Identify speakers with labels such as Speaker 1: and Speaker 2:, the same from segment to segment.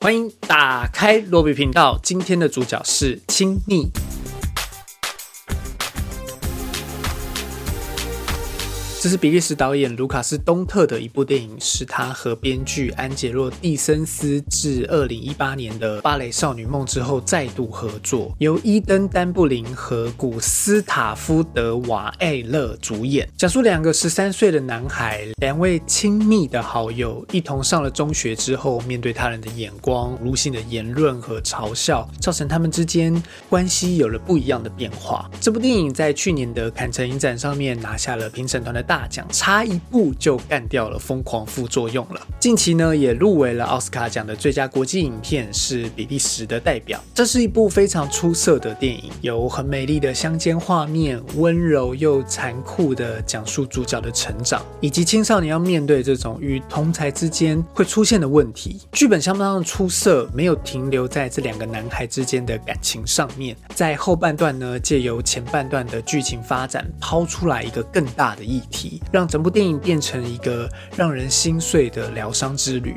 Speaker 1: 欢迎打开罗比频道，今天的主角是亲昵。这是比利时导演卢卡斯·东特的一部电影，是他和编剧安杰洛·蒂森斯自二零一八年的《芭蕾少女梦》之后再度合作，由伊登·丹布林和古斯塔夫·德瓦艾勒主演，讲述两个十三岁的男孩，两位亲密的好友，一同上了中学之后，面对他人的眼光、无性的言论和嘲笑，造成他们之间关系有了不一样的变化。这部电影在去年的坎城影展上面拿下了评审团的。大奖差一步就干掉了《疯狂副作用》了。近期呢，也入围了奥斯卡奖的最佳国际影片，是比利时的代表。这是一部非常出色的电影，有很美丽的乡间画面，温柔又残酷的讲述主角的成长，以及青少年要面对这种与同才之间会出现的问题。剧本相当的出色，没有停留在这两个男孩之间的感情上面，在后半段呢，借由前半段的剧情发展，抛出来一个更大的议题。让整部电影变成一个让人心碎的疗伤之旅。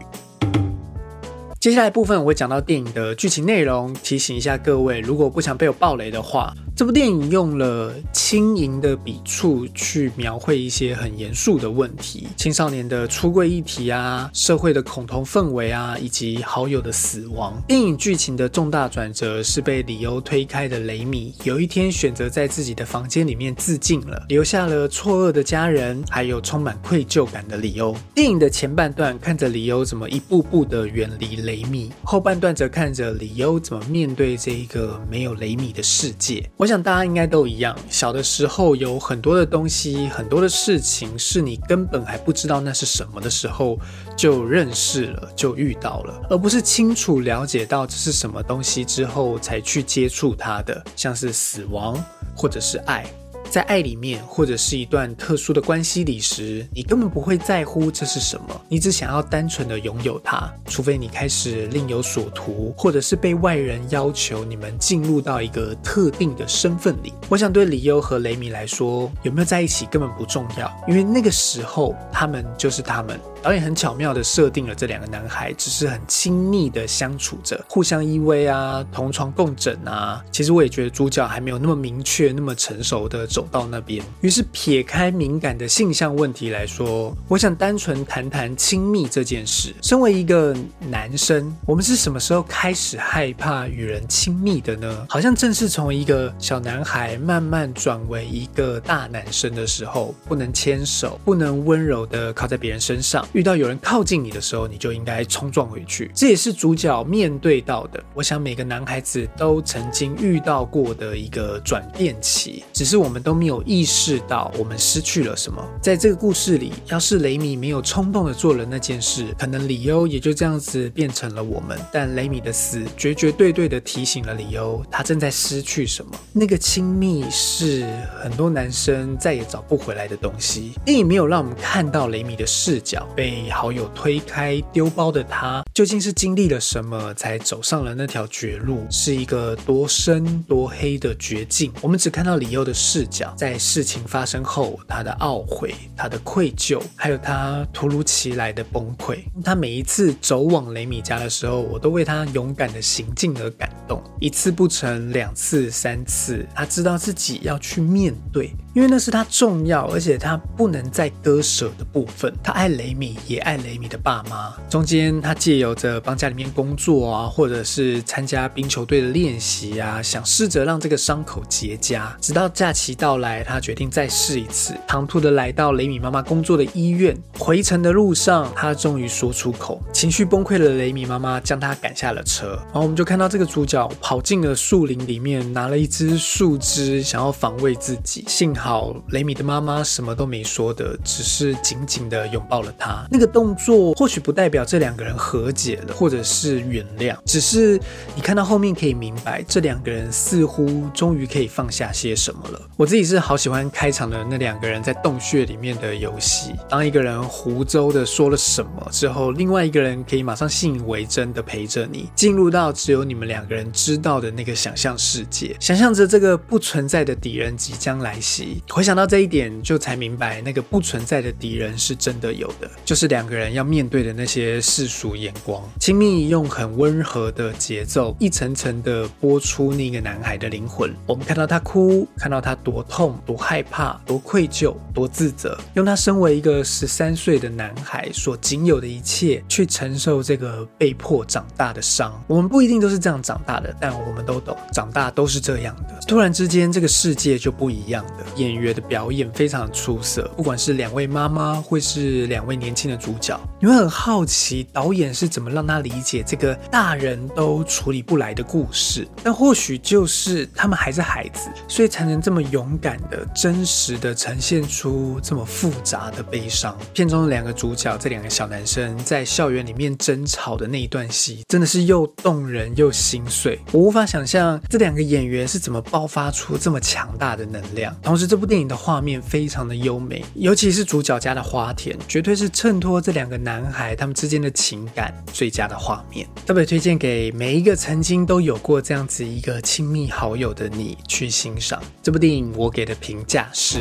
Speaker 1: 接下来部分我会讲到电影的剧情内容，提醒一下各位，如果不想被我暴雷的话。这部电影用了轻盈的笔触去描绘一些很严肃的问题，青少年的出柜议题啊，社会的恐同氛围啊，以及好友的死亡。电影剧情的重大转折是被李欧推开的雷米，有一天选择在自己的房间里面自尽了，留下了错愕的家人，还有充满愧疚感的李欧。电影的前半段看着李欧怎么一步步的远离雷米，后半段则看着李欧怎么面对这一个没有雷米的世界。我。像大家应该都一样，小的时候有很多的东西，很多的事情是你根本还不知道那是什么的时候就认识了，就遇到了，而不是清楚了解到这是什么东西之后才去接触它的，像是死亡或者是爱。在爱里面，或者是一段特殊的关系里时，你根本不会在乎这是什么，你只想要单纯的拥有它。除非你开始另有所图，或者是被外人要求你们进入到一个特定的身份里。我想对李优和雷米来说，有没有在一起根本不重要，因为那个时候他们就是他们。导演很巧妙的设定了这两个男孩，只是很亲密的相处着，互相依偎啊，同床共枕啊。其实我也觉得主角还没有那么明确、那么成熟的走到那边。于是撇开敏感的性向问题来说，我想单纯谈谈亲密这件事。身为一个男生，我们是什么时候开始害怕与人亲密的呢？好像正是从一个小男孩慢慢转为一个大男生的时候，不能牵手，不能温柔的靠在别人身上。遇到有人靠近你的时候，你就应该冲撞回去。这也是主角面对到的。我想每个男孩子都曾经遇到过的一个转变期，只是我们都没有意识到我们失去了什么。在这个故事里，要是雷米没有冲动的做了那件事，可能李欧也就这样子变成了我们。但雷米的死绝绝对对的提醒了李欧，他正在失去什么。那个亲密是很多男生再也找不回来的东西。电影没有让我们看到雷米的视角。被好友推开丢包的他，究竟是经历了什么才走上了那条绝路？是一个多深多黑的绝境？我们只看到李佑的视角，在事情发生后，他的懊悔、他的愧疚，还有他突如其来的崩溃。他每一次走往雷米家的时候，我都为他勇敢的行径而感动。一次不成，两次、三次，他知道自己要去面对，因为那是他重要而且他不能再割舍的部分。他爱雷米。也爱雷米的爸妈。中间，他借由着帮家里面工作啊，或者是参加冰球队的练习啊，想试着让这个伤口结痂。直到假期到来，他决定再试一次，唐突的来到雷米妈妈工作的医院。回程的路上，他终于说出口，情绪崩溃的雷米妈妈将他赶下了车。然后我们就看到这个主角跑进了树林里面，拿了一支树枝，想要防卫自己。幸好好雷米的妈妈什么都没说的，只是紧紧的拥抱了他。那个动作或许不代表这两个人和解了，或者是原谅，只是你看到后面可以明白，这两个人似乎终于可以放下些什么了。我自己是好喜欢开场的那两个人在洞穴里面的游戏。当一个人胡诌的说了什么之后，另外一个人可以马上信以为真的陪着你，进入到只有你们两个人知道的那个想象世界，想象着这个不存在的敌人即将来袭，回想到这一点，就才明白那个不存在的敌人是真的有的，就是两个人要面对的那些世俗眼光。亲密用很温和的节奏，一层层的播出那个男孩的灵魂。我们看到他哭，看到他多痛、多害怕、多愧疚、多自责，用他身为一个十三岁的男孩所仅有的一切去承受这个被迫长大的伤。我们不一定都是这样长大的，但我们都懂，长大都是这样的。突然之间，这个世界就不一样的。演员的表演非常出色，不管是两位妈妈，或是两位年轻的主角，你会很好奇导演是怎么让他理解这个大人都处理不来的故事。但或许就是他们还是孩子，所以才能这么勇敢的、真实的呈现出这么复杂的悲伤。片中的两个主角，这两个小男生在校园里面争吵的那一段戏，真的是又动人又心碎。我无法想象这两个演员是怎么爆发出这么强大的能量。同时，这部电影的画面非常的优美，尤其是主角家的花田，绝对是衬托这两个男孩他们之间的情感最佳的画面。特别推荐给每一个曾经都有过这样子一个亲密好友的你去欣赏这部电影。我给的评价是。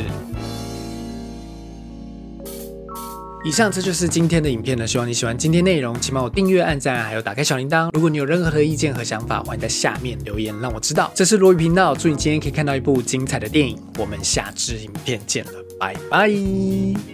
Speaker 1: 以上这就是今天的影片了，希望你喜欢今天内容，请帮我订阅、按赞，还有打开小铃铛。如果你有任何的意见和想法，欢迎在下面留言让我知道。这是罗宇频道，祝你今天可以看到一部精彩的电影。我们下支影片见了，拜拜。